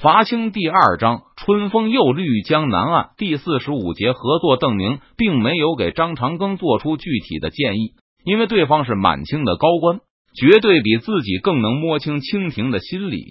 伐清第二章，春风又绿江南岸第四十五节合作。邓明并没有给张长庚做出具体的建议，因为对方是满清的高官，绝对比自己更能摸清清廷的心理。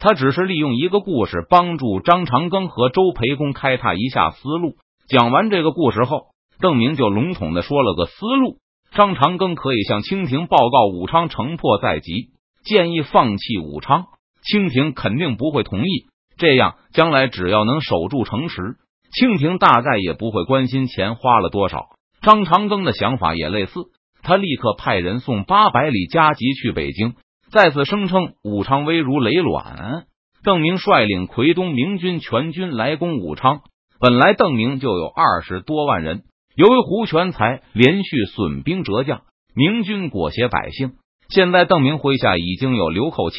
他只是利用一个故事帮助张长庚和周培公开拓一下思路。讲完这个故事后，邓明就笼统的说了个思路：张长庚可以向清廷报告武昌城破在即，建议放弃武昌。清廷肯定不会同意，这样将来只要能守住城池，清廷大概也不会关心钱花了多少。张长庚的想法也类似，他立刻派人送八百里加急去北京，再次声称武昌危如累卵。邓明率领奎东明军全军来攻武昌，本来邓明就有二十多万人，由于胡全才连续损兵折将，明军裹挟百姓，现在邓明麾下已经有流寇七。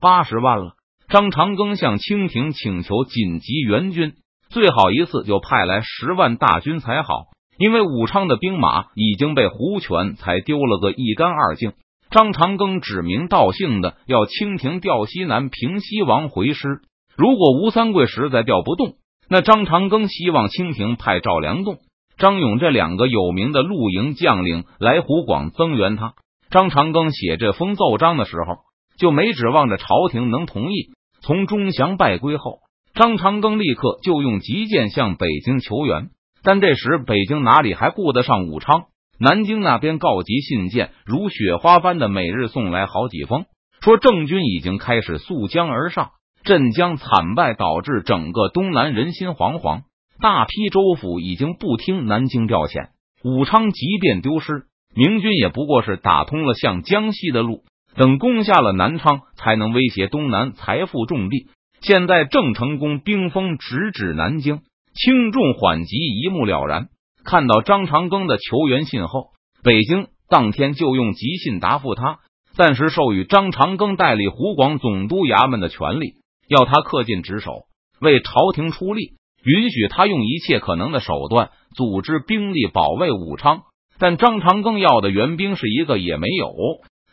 八十万了。张长庚向清廷请求紧急援军，最好一次就派来十万大军才好。因为武昌的兵马已经被胡权才丢了个一干二净。张长庚指名道姓的要清廷调西南平西王回师。如果吴三桂实在调不动，那张长庚希望清廷派赵良栋、张勇这两个有名的露营将领来湖广增援他。张长庚写这封奏章的时候。就没指望着朝廷能同意。从钟祥败归后，张长庚立刻就用急件向北京求援，但这时北京哪里还顾得上武昌？南京那边告急信件如雪花般的每日送来好几封，说郑军已经开始溯江而上，镇江惨败导致整个东南人心惶惶，大批州府已经不听南京调遣。武昌即便丢失，明军也不过是打通了向江西的路。等攻下了南昌，才能威胁东南财富重地。现在郑成功兵锋直指南京，轻重缓急一目了然。看到张长庚的求援信后，北京当天就用急信答复他，暂时授予张长庚代理湖广总督衙门的权利，要他恪尽职守，为朝廷出力，允许他用一切可能的手段组织兵力保卫武昌。但张长庚要的援兵是一个也没有。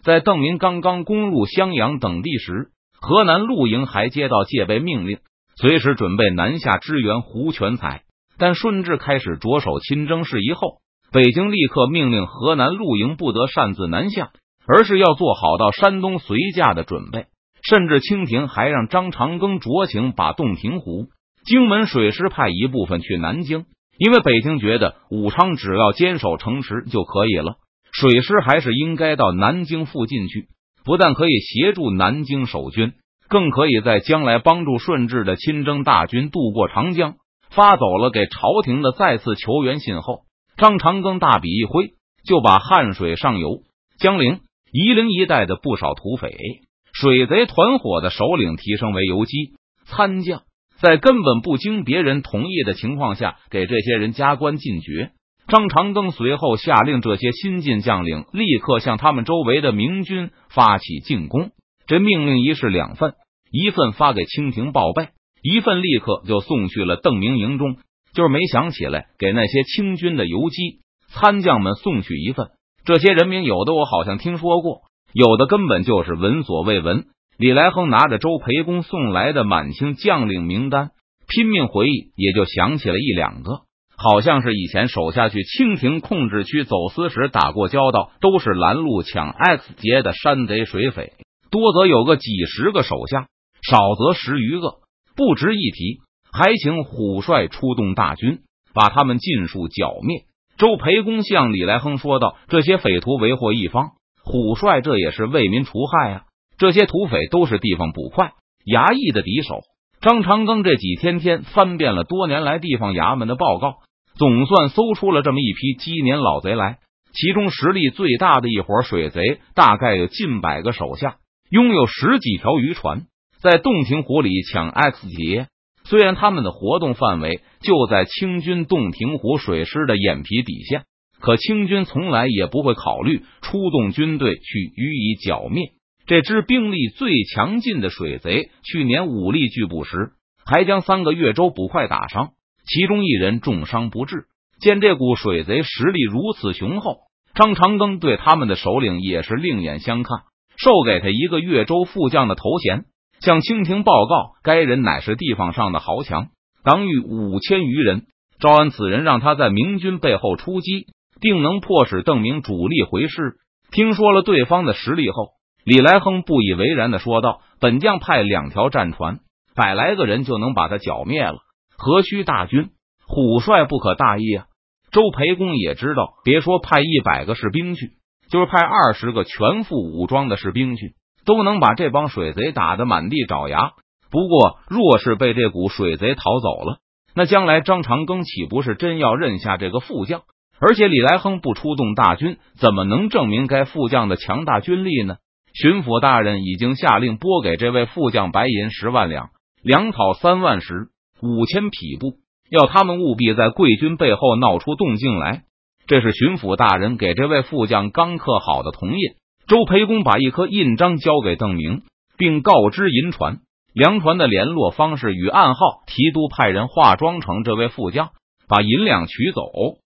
在邓明刚刚攻入襄阳等地时，河南陆营还接到戒备命令，随时准备南下支援胡全才。但顺治开始着手亲征事宜后，北京立刻命令河南陆营不得擅自南下，而是要做好到山东随驾的准备。甚至清廷还让张长庚酌情把洞庭湖、荆门水师派一部分去南京，因为北京觉得武昌只要坚守城池就可以了。水师还是应该到南京附近去，不但可以协助南京守军，更可以在将来帮助顺治的亲征大军渡过长江。发走了给朝廷的再次求援信后，张长庚大笔一挥，就把汉水上游、江陵、夷陵一带的不少土匪、水贼团伙的首领提升为游击参将，在根本不经别人同意的情况下，给这些人加官进爵。张长庚随后下令，这些新晋将领立刻向他们周围的明军发起进攻。这命令一式两份，一份发给清廷报备，一份立刻就送去了邓明营中。就是没想起来给那些清军的游击参将们送去一份。这些人名有的我好像听说过，有的根本就是闻所未闻。李来亨拿着周培公送来的满清将领名单，拼命回忆，也就想起了一两个。好像是以前手下去清廷控制区走私时打过交道，都是拦路抢 X 劫的山贼水匪，多则有个几十个手下，少则十余个，不值一提。还请虎帅出动大军，把他们尽数剿灭。周培公向李来亨说道：“这些匪徒为祸一方，虎帅这也是为民除害啊！这些土匪都是地方捕快衙役的敌手。”张长庚这几天天翻遍了多年来地方衙门的报告。总算搜出了这么一批积年老贼来，其中实力最大的一伙水贼，大概有近百个手下，拥有十几条渔船，在洞庭湖里抢 X 劫。虽然他们的活动范围就在清军洞庭湖水师的眼皮底下，可清军从来也不会考虑出动军队去予以剿灭。这支兵力最强劲的水贼，去年武力拒捕时，还将三个越州捕快打伤。其中一人重伤不治。见这股水贼实力如此雄厚，张长庚对他们的首领也是另眼相看，授给他一个越州副将的头衔，向清廷报告，该人乃是地方上的豪强，党羽五千余人。招安此人让他在明军背后出击，定能迫使邓明主力回师。听说了对方的实力后，李来亨不以为然的说道：“本将派两条战船，百来个人就能把他剿灭了，何须大军？虎帅不可大意啊！”周培公也知道，别说派一百个士兵去，就是派二十个全副武装的士兵去，都能把这帮水贼打得满地找牙。不过，若是被这股水贼逃走了，那将来张长庚岂不是真要认下这个副将？而且李来亨不出动大军，怎么能证明该副将的强大军力呢？巡抚大人已经下令拨给这位副将白银十万两，粮草三万石，五千匹布，要他们务必在贵军背后闹出动静来。这是巡抚大人给这位副将刚刻好的铜印。周培公把一颗印章交给邓明，并告知银船。粮船的联络方式与暗号，提督派人化妆成这位副将，把银两取走，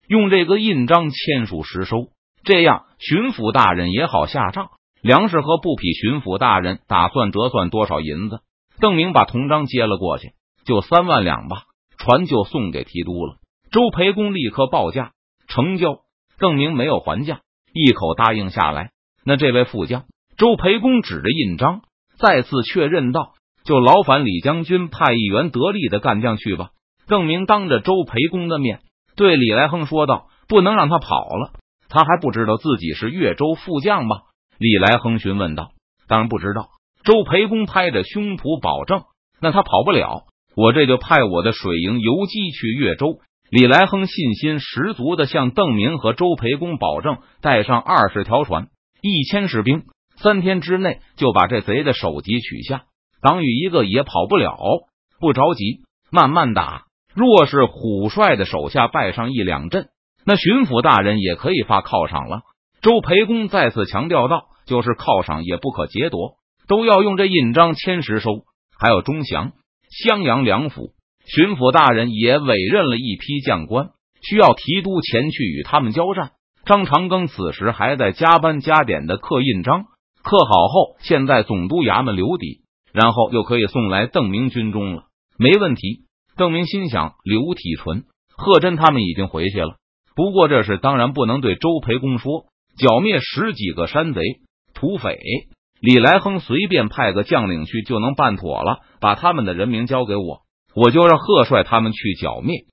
用这个印章签署实收，这样巡抚大人也好下账。粮食和布匹，巡抚大人打算折算多少银子？邓明把铜章接了过去，就三万两吧，船就送给提督了。周培公立刻报价成交，郑明没有还价，一口答应下来。那这位副将，周培公指着印章，再次确认道。就劳烦李将军派一员得力的干将去吧。郑明当着周培公的面对李来亨说道：“不能让他跑了，他还不知道自己是岳州副将吗？”李来亨询问道：“当然不知道。”周培公拍着胸脯保证：“那他跑不了，我这就派我的水营游击去越州。”李来亨信心十足的向邓明和周培公保证：“带上二十条船，一千士兵，三天之内就把这贼的首级取下。”党羽一个也跑不了，不着急，慢慢打。若是虎帅的手下败上一两阵，那巡抚大人也可以发犒赏了。周培公再次强调道：“就是犒赏也不可劫夺，都要用这印章签实收。”还有钟祥、襄阳两府巡抚大人也委任了一批将官，需要提督前去与他们交战。张长庚此时还在加班加点的刻印章，刻好后，现在总督衙门留底。然后又可以送来邓明军中了，没问题。邓明心想，刘体纯、贺真他们已经回去了。不过这事当然不能对周培公说。剿灭十几个山贼、土匪，李来亨随便派个将领去就能办妥了。把他们的人名交给我，我就让贺帅他们去剿灭。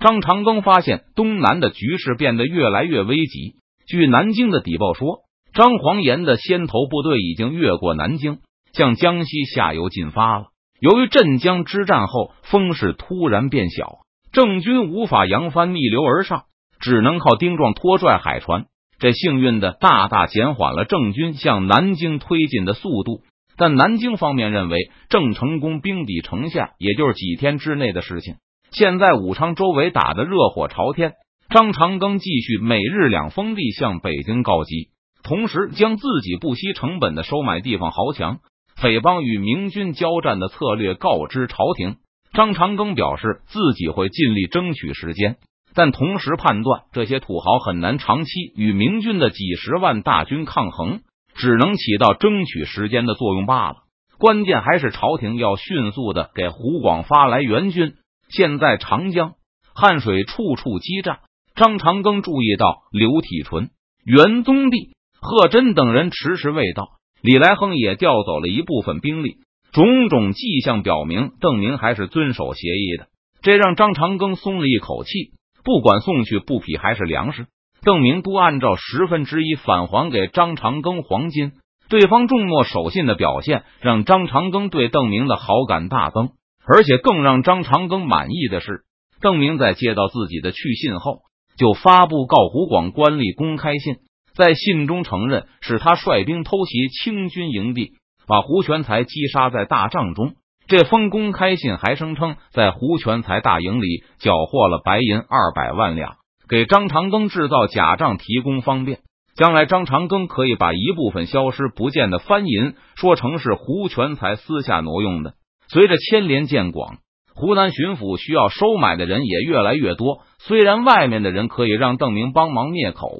张长庚发现东南的局势变得越来越危急。据南京的底报说，张黄岩的先头部队已经越过南京。向江西下游进发了。由于镇江之战后风势突然变小，郑军无法扬帆逆流而上，只能靠丁壮拖拽海船。这幸运的大大减缓了郑军向南京推进的速度。但南京方面认为郑成功兵抵城下，也就是几天之内的事情。现在武昌周围打得热火朝天，张长庚继续每日两封地向北京告急，同时将自己不惜成本的收买地方豪强。匪帮与明军交战的策略告知朝廷，张长庚表示自己会尽力争取时间，但同时判断这些土豪很难长期与明军的几十万大军抗衡，只能起到争取时间的作用罢了。关键还是朝廷要迅速的给湖广发来援军。现在长江、汉水处处激战，张长庚注意到刘体纯、袁宗弼、贺真等人迟迟未到。李来亨也调走了一部分兵力，种种迹象表明邓明还是遵守协议的，这让张长庚松了一口气。不管送去布匹还是粮食，邓明都按照十分之一返还给张长庚黄金。对方重诺守信的表现，让张长庚对邓明的好感大增。而且更让张长庚满意的是，邓明在接到自己的去信后，就发布告湖广官吏公开信。在信中承认是他率兵偷袭清军营地，把胡全才击杀在大帐中。这封公开信还声称，在胡全才大营里缴获了白银二百万两，给张长庚制造假账提供方便。将来张长庚可以把一部分消失不见的番银说成是胡全才私下挪用的。随着牵连渐广，湖南巡抚需要收买的人也越来越多。虽然外面的人可以让邓明帮忙灭口。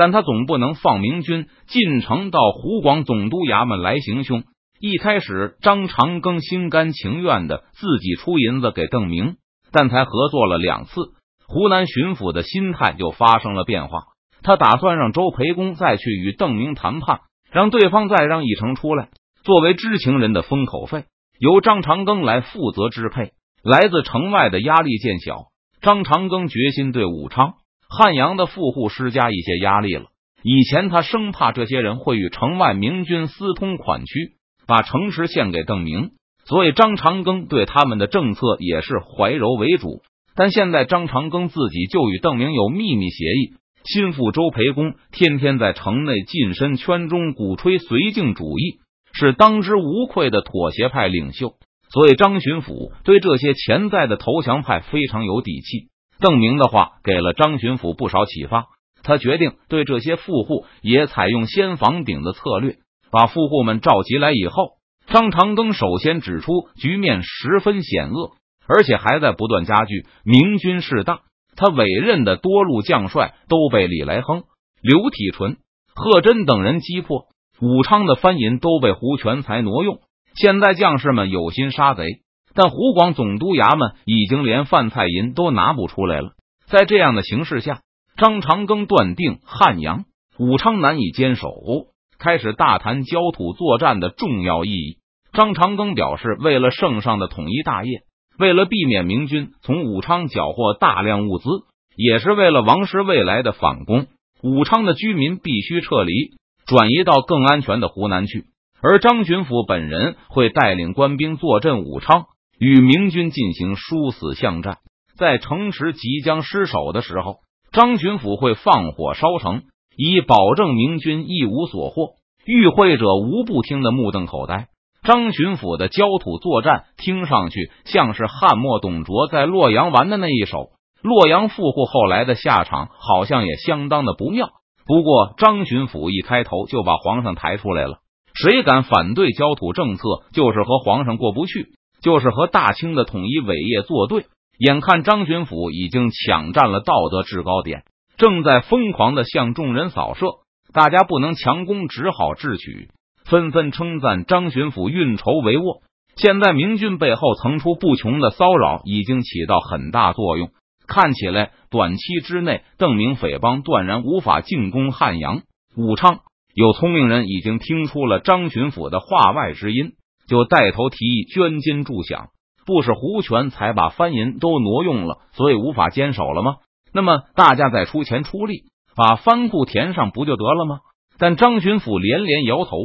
但他总不能放明军进城到湖广总督衙门来行凶，一开始，张长庚心甘情愿的自己出银子给邓明，但才合作了两次，湖南巡抚的心态就发生了变化。他打算让周培公再去与邓明谈判，让对方再让一成出来，作为知情人的封口费由张长庚来负责支配。来自城外的压力渐小，张长庚决心对武昌、汉阳的富户施加一些压力了。以前他生怕这些人会与城外明军私通款曲。把城池献给邓明，所以张长庚对他们的政策也是怀柔为主。但现在张长庚自己就与邓明有秘密协议，心腹周培公天天在城内近身圈中鼓吹绥靖主义，是当之无愧的妥协派领袖。所以张巡抚对这些潜在的投降派非常有底气。邓明的话给了张巡抚不少启发，他决定对这些富户也采用先防顶的策略。把富户们召集来以后，张长庚首先指出局面十分险恶，而且还在不断加剧。明军势大，他委任的多路将帅都被李来亨、刘体纯、贺真等人击破，武昌的藩银都被胡全才挪用。现在将士们有心杀贼，但湖广总督衙门已经连饭菜银都拿不出来了。在这样的形势下，张长庚断定汉阳、武昌难以坚守。开始大谈焦土作战的重要意义。张长庚表示，为了圣上的统一大业，为了避免明军从武昌缴获大量物资，也是为了王师未来的反攻，武昌的居民必须撤离，转移到更安全的湖南去。而张巡抚本人会带领官兵坐镇武昌，与明军进行殊死巷战。在城池即将失守的时候，张巡抚会放火烧城。以保证明军一无所获，与会者无不听得目瞪口呆。张巡抚的焦土作战听上去像是汉末董卓在洛阳玩的那一手，洛阳富户后来的下场好像也相当的不妙。不过张巡抚一开头就把皇上抬出来了，谁敢反对焦土政策，就是和皇上过不去，就是和大清的统一伟业作对。眼看张巡抚已经抢占了道德制高点。正在疯狂的向众人扫射，大家不能强攻，只好智取，纷纷称赞张巡抚运筹帷幄。现在明军背后层出不穷的骚扰已经起到很大作用，看起来短期之内邓明匪帮断然无法进攻汉阳、武昌。有聪明人已经听出了张巡抚的话外之音，就带头提议捐金助饷。不是胡权才把藩银都挪用了，所以无法坚守了吗？那么大家再出钱出力，把藩库填上不就得了吗？但张巡抚连连摇头，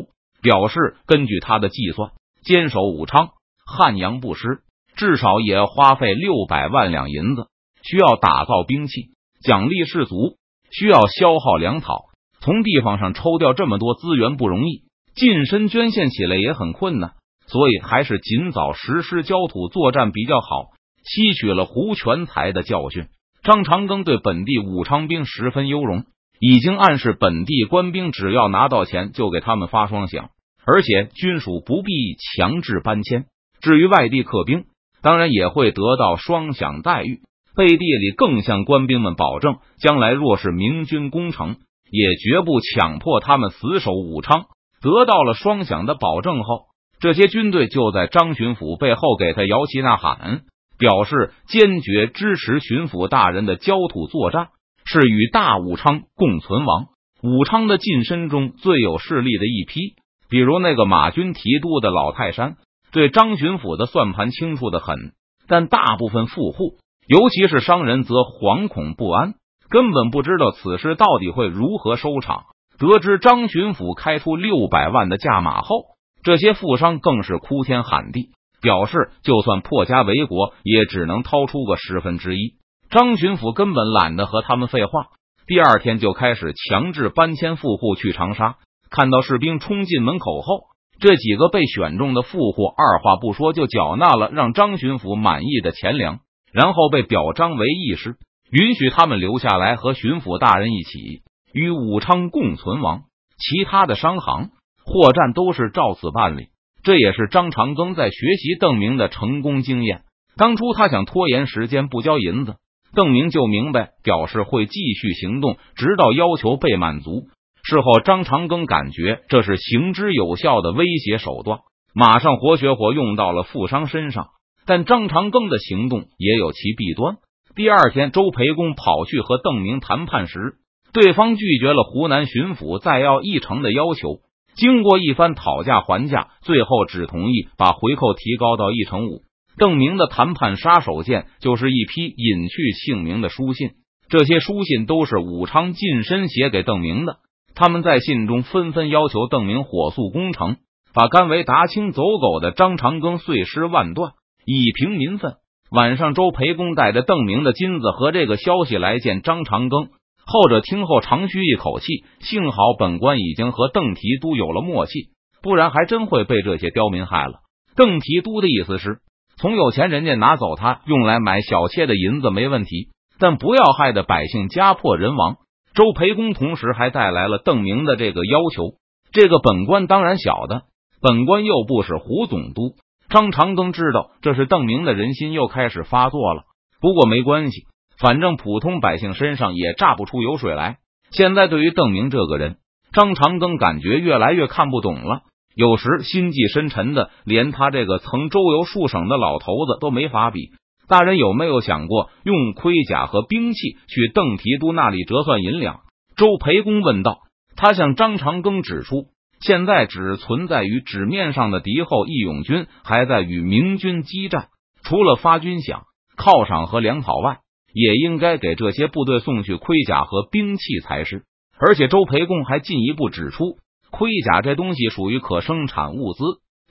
表示根据他的计算，坚守武昌、汉阳不失，至少也要花费六百万两银子，需要打造兵器、奖励士卒，需要消耗粮草。从地方上抽调这么多资源不容易，近身捐献起来也很困难，所以还是尽早实施焦土作战比较好，吸取了胡全才的教训。张长庚对本地武昌兵十分优容，已经暗示本地官兵只要拿到钱就给他们发双饷，而且军属不必强制搬迁。至于外地客兵，当然也会得到双饷待遇。背地里更向官兵们保证，将来若是明军攻城，也绝不强迫他们死守武昌。得到了双饷的保证后，这些军队就在张巡抚背后给他摇旗呐喊。表示坚决支持巡抚大人的焦土作战，是与大武昌共存亡。武昌的近身中最有势力的一批，比如那个马军提督的老泰山，对张巡抚的算盘清楚的很。但大部分富户，尤其是商人，则惶恐不安，根本不知道此事到底会如何收场。得知张巡抚开出六百万的价码后，这些富商更是哭天喊地。表示，就算破家为国，也只能掏出个十分之一。张巡抚根本懒得和他们废话，第二天就开始强制搬迁富户去长沙。看到士兵冲进门口后，这几个被选中的富户二话不说就缴纳了让张巡抚满意的钱粮，然后被表彰为义士，允许他们留下来和巡抚大人一起与武昌共存亡。其他的商行、货站都是照此办理。这也是张长庚在学习邓明的成功经验。当初他想拖延时间不交银子，邓明就明白，表示会继续行动，直到要求被满足。事后，张长庚感觉这是行之有效的威胁手段，马上活学活用到了富商身上。但张长庚的行动也有其弊端。第二天，周培公跑去和邓明谈判时，对方拒绝了湖南巡抚再要一成的要求。经过一番讨价还价，最后只同意把回扣提高到一成五。邓明的谈判杀手锏就是一批隐去姓名的书信，这些书信都是武昌近身写给邓明的。他们在信中纷纷要求邓明火速攻城，把甘为达清走狗的张长庚碎尸万段。以平民愤。晚上，周培公带着邓明的金子和这个消息来见张长庚。后者听后长吁一口气，幸好本官已经和邓提督有了默契，不然还真会被这些刁民害了。邓提督的意思是，从有钱人家拿走他用来买小妾的银子没问题，但不要害得百姓家破人亡。周培公同时还带来了邓明的这个要求，这个本官当然晓得，本官又不是胡总督。张长庚知道这是邓明的人心又开始发作了，不过没关系，反正普通百姓身上也榨不出油水来。现在对于邓明这个人，张长庚感觉越来越看不懂了，有时心计深沉的，连他这个曾周游数省的老头子都没法比。大人有没有想过用盔甲和兵器去邓提督那里折算银两？周培公问道。他向张长庚指出。现在只存在于纸面上的敌后义勇军还在与明军激战，除了发军饷、犒赏和粮草外，也应该给这些部队送去盔甲和兵器才是。而且周培公还进一步指出，盔甲这东西属于可生产物资，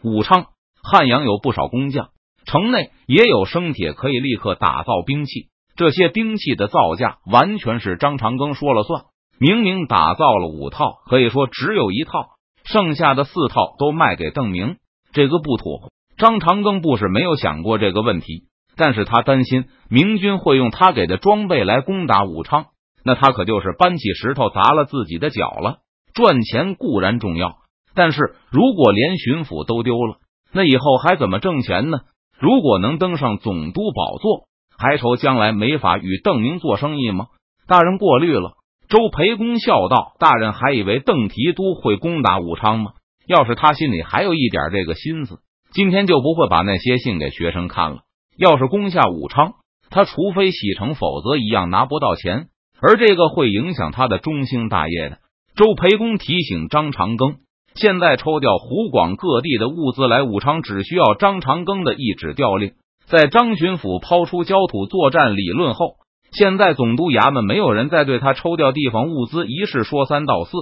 武昌、汉阳有不少工匠，城内也有生铁，可以立刻打造兵器。这些兵器的造价完全是张长庚说了算，明明打造了五套，可以说只有一套。剩下的四套都卖给邓明，这个不妥。张长庚不是没有想过这个问题，但是他担心明军会用他给的装备来攻打武昌，那他可就是搬起石头砸了自己的脚了。赚钱固然重要，但是如果连巡抚都丢了，那以后还怎么挣钱呢？如果能登上总督宝座，还愁将来没法与邓明做生意吗？大人过虑了。周培公笑道：“大人还以为邓提督会攻打武昌吗？要是他心里还有一点这个心思，今天就不会把那些信给学生看了。要是攻下武昌，他除非洗城，否则一样拿不到钱，而这个会影响他的中兴大业的。”周培公提醒张长庚：“现在抽调湖广各地的物资来武昌，只需要张长庚的一纸调令。在张巡抚抛出焦土作战理论后。”现在总督衙门没有人再对他抽调地方物资一事说三道四。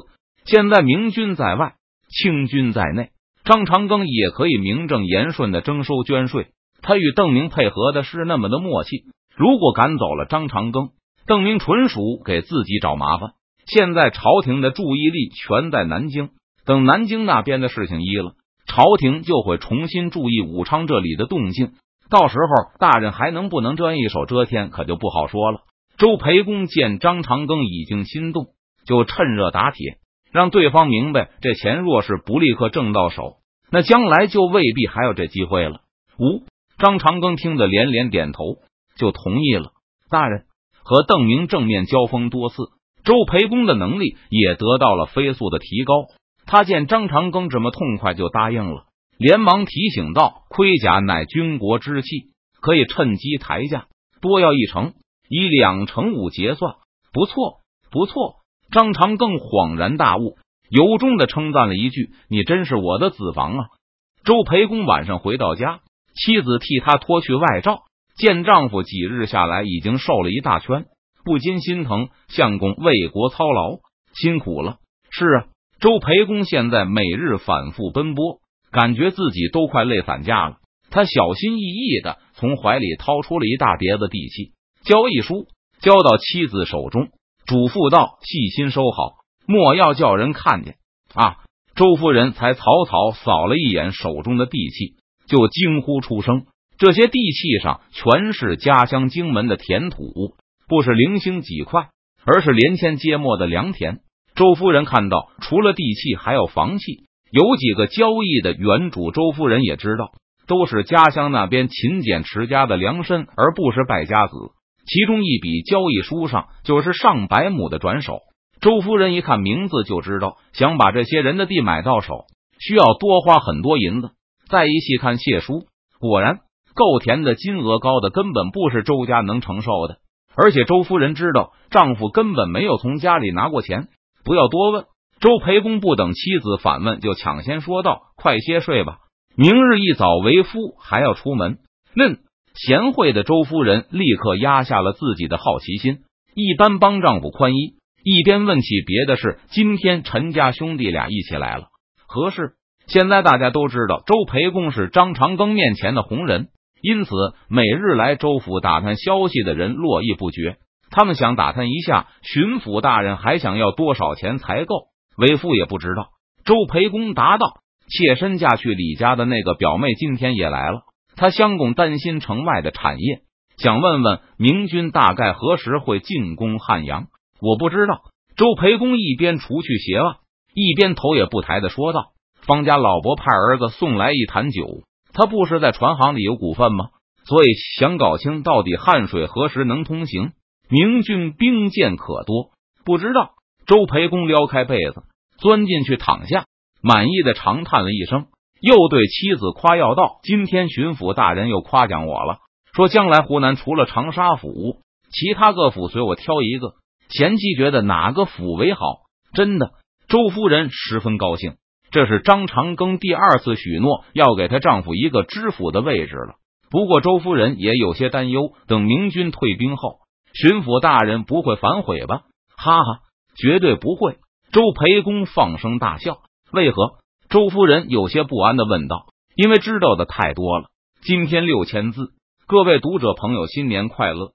现在明军在外，清军在内，张长庚也可以名正言顺的征收捐税。他与邓明配合的是那么的默契。如果赶走了张长庚，邓明纯属给自己找麻烦。现在朝廷的注意力全在南京，等南京那边的事情一了，朝廷就会重新注意武昌这里的动静。到时候，大人还能不能这一手遮天，可就不好说了。周培公见张长庚已经心动，就趁热打铁，让对方明白，这钱若是不立刻挣到手，那将来就未必还有这机会了。五张长庚听得连连点头，就同意了。大人和邓明正面交锋多次，周培公的能力也得到了飞速的提高。他见张长庚这么痛快，就答应了。连忙提醒道：“盔甲乃军国之器，可以趁机抬价，多要一成，以两成五结算。”不错，不错。张长庚恍然大悟，由衷的称赞了一句：“你真是我的子房啊！”周培公晚上回到家，妻子替他脱去外罩，见丈夫几日下来已经瘦了一大圈，不禁心疼。相公为国操劳，辛苦了。是啊，周培公现在每日反复奔波。感觉自己都快累散架了，他小心翼翼的从怀里掏出了一大叠子地契交易书，交到妻子手中，嘱咐道：“细心收好，莫要叫人看见。”啊！周夫人才草草扫了一眼手中的地契，就惊呼出声：“这些地契上全是家乡荆门的田土，不是零星几块，而是连天接末的良田。”周夫人看到，除了地契，还有房契。有几个交易的原主周夫人也知道，都是家乡那边勤俭持家的良绅，而不是败家子。其中一笔交易书上就是上百亩的转手。周夫人一看名字就知道，想把这些人的地买到手，需要多花很多银子。再一细看谢书，果然够田的金额高的根本不是周家能承受的。而且周夫人知道丈夫根本没有从家里拿过钱，不要多问。周培公不等妻子反问，就抢先说道：“快些睡吧，明日一早为夫还要出门。”嫩贤惠的周夫人立刻压下了自己的好奇心，一边帮丈夫宽衣，一边问起别的事。今天陈家兄弟俩一起来了，何事？现在大家都知道周培公是张长庚面前的红人。因此，每日来周府打探消息的人络绎不绝。他们想打探一下巡抚大人还想要多少钱才够。为父也不知道。周培公答道：“妾身嫁去李家的那个表妹今天也来了，她相公担心城外的产业，想问问明军大概何时会进攻汉阳。”我不知道。周培公一边除去鞋袜，一边头也不抬的说道：“方家老伯派儿子送来一坛酒。”他不是在船行里有股份吗？所以想搞清到底汉水何时能通行。明军兵舰可多，不知道。周培公撩开被子，钻进去躺下，满意的长叹了一声，又对妻子夸耀道：“今天巡抚大人又夸奖我了，说将来湖南除了长沙府，其他各府随我挑一个。贤妻觉得哪个府为好？真的，周夫人十分高兴。”这是张长庚第二次许诺要给她丈夫一个知府的位置了。不过周夫人也有些担忧，等明军退兵后，巡抚大人不会反悔吧？哈哈，绝对不会！周培公放声大笑。为何？周夫人有些不安的问道。因为知道的太多了。今天六千字，各位读者朋友，新年快乐！